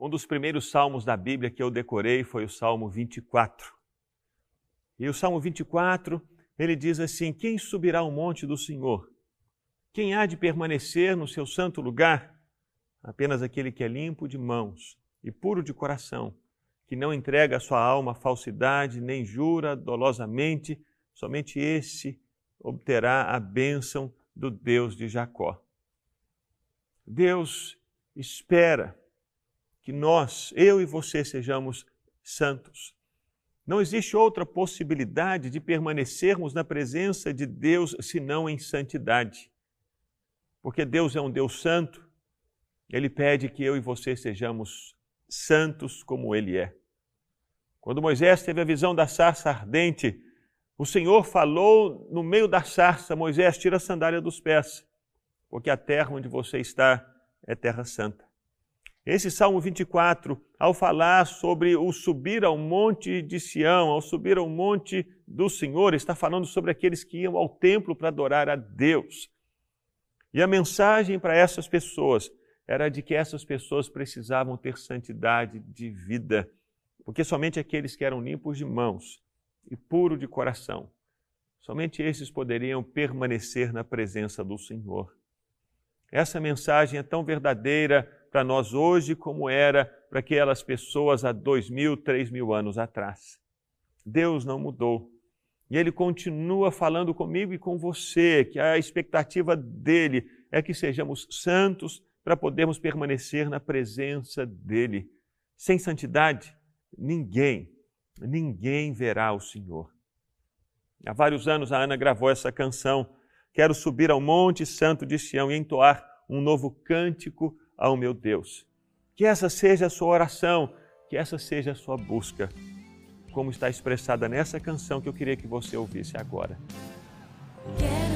Um dos primeiros salmos da Bíblia que eu decorei foi o Salmo 24. E o Salmo 24, ele diz assim: Quem subirá ao monte do Senhor? Quem há de permanecer no seu santo lugar? Apenas aquele que é limpo de mãos e puro de coração, que não entrega a sua alma à falsidade, nem jura dolosamente, somente esse obterá a bênção do Deus de Jacó. Deus espera que nós, eu e você, sejamos santos. Não existe outra possibilidade de permanecermos na presença de Deus senão em santidade. Porque Deus é um Deus santo, ele pede que eu e você sejamos santos como ele é. Quando Moisés teve a visão da sarça ardente, o Senhor falou no meio da sarça: Moisés, tira a sandália dos pés, porque a terra onde você está é terra santa. Esse Salmo 24, ao falar sobre o subir ao monte de Sião, ao subir ao monte do Senhor, está falando sobre aqueles que iam ao templo para adorar a Deus. E a mensagem para essas pessoas era de que essas pessoas precisavam ter santidade de vida, porque somente aqueles que eram limpos de mãos e puros de coração, somente esses poderiam permanecer na presença do Senhor. Essa mensagem é tão verdadeira para nós hoje como era para aquelas pessoas há dois mil, três mil anos atrás. Deus não mudou. E Ele continua falando comigo e com você, que a expectativa dele é que sejamos santos para podermos permanecer na presença dele. Sem santidade, ninguém, ninguém verá o Senhor. Há vários anos a Ana gravou essa canção. Quero subir ao Monte Santo de Sião e entoar um novo cântico ao meu Deus. Que essa seja a sua oração, que essa seja a sua busca, como está expressada nessa canção que eu queria que você ouvisse agora. Purifica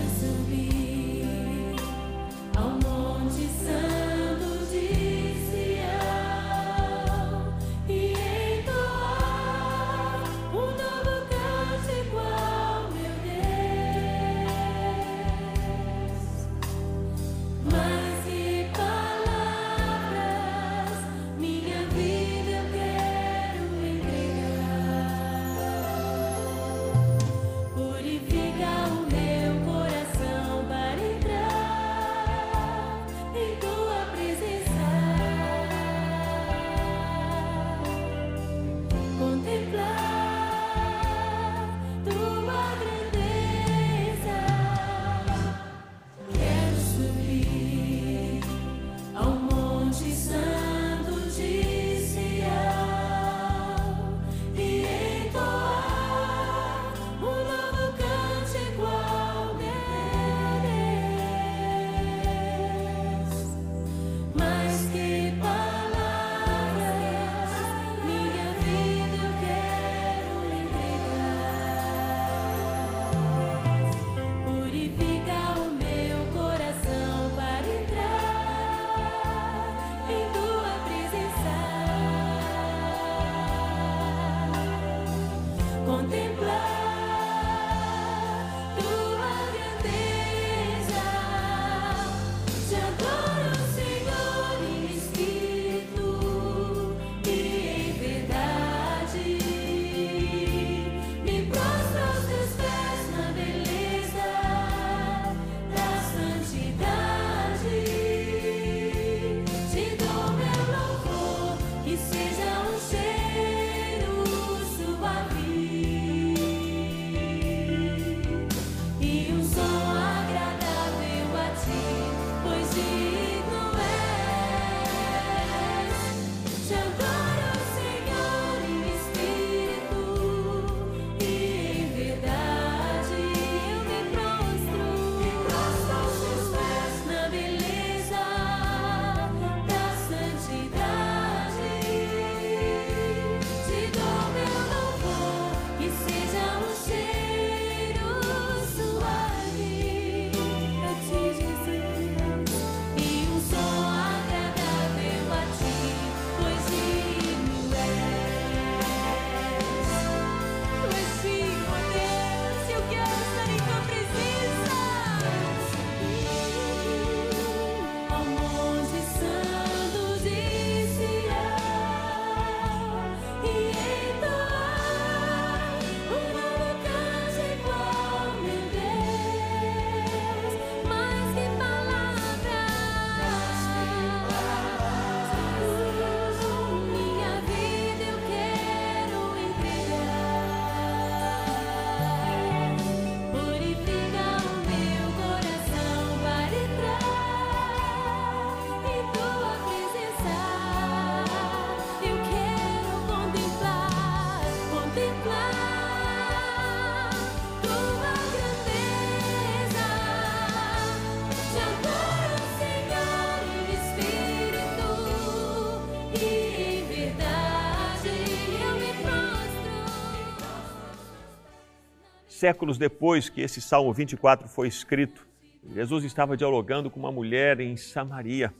séculos depois que esse Salmo 24 foi escrito, Jesus estava dialogando com uma mulher em Samaria.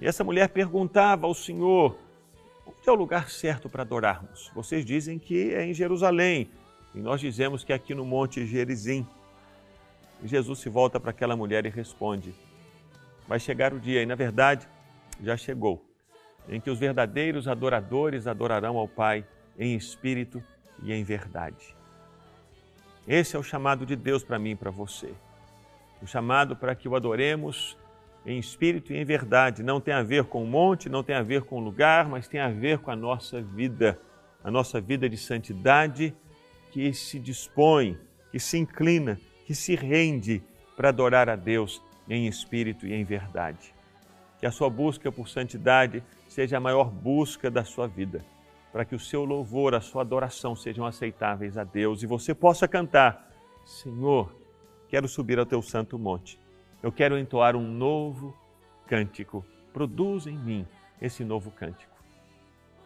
E essa mulher perguntava ao Senhor: onde é o lugar certo para adorarmos? Vocês dizem que é em Jerusalém, e nós dizemos que é aqui no Monte Gerizim. E Jesus se volta para aquela mulher e responde: Vai chegar o dia, e na verdade já chegou, em que os verdadeiros adoradores adorarão ao Pai em espírito e em verdade. Esse é o chamado de Deus para mim e para você. O chamado para que o adoremos em espírito e em verdade. Não tem a ver com o monte, não tem a ver com o lugar, mas tem a ver com a nossa vida, a nossa vida de santidade que se dispõe, que se inclina, que se rende para adorar a Deus em espírito e em verdade. Que a sua busca por santidade seja a maior busca da sua vida, para que o seu louvor, a sua adoração sejam aceitáveis a Deus e você possa cantar: Senhor, quero subir ao teu santo monte. Eu quero entoar um novo cântico. Produz em mim esse novo cântico.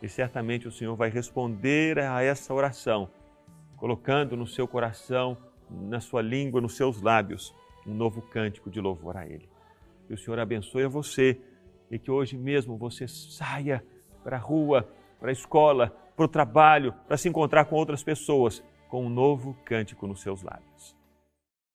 E certamente o Senhor vai responder a essa oração, colocando no seu coração, na sua língua, nos seus lábios, um novo cântico de louvor a Ele. Que o Senhor abençoe a você e que hoje mesmo você saia para a rua, para a escola, para o trabalho, para se encontrar com outras pessoas, com um novo cântico nos seus lábios.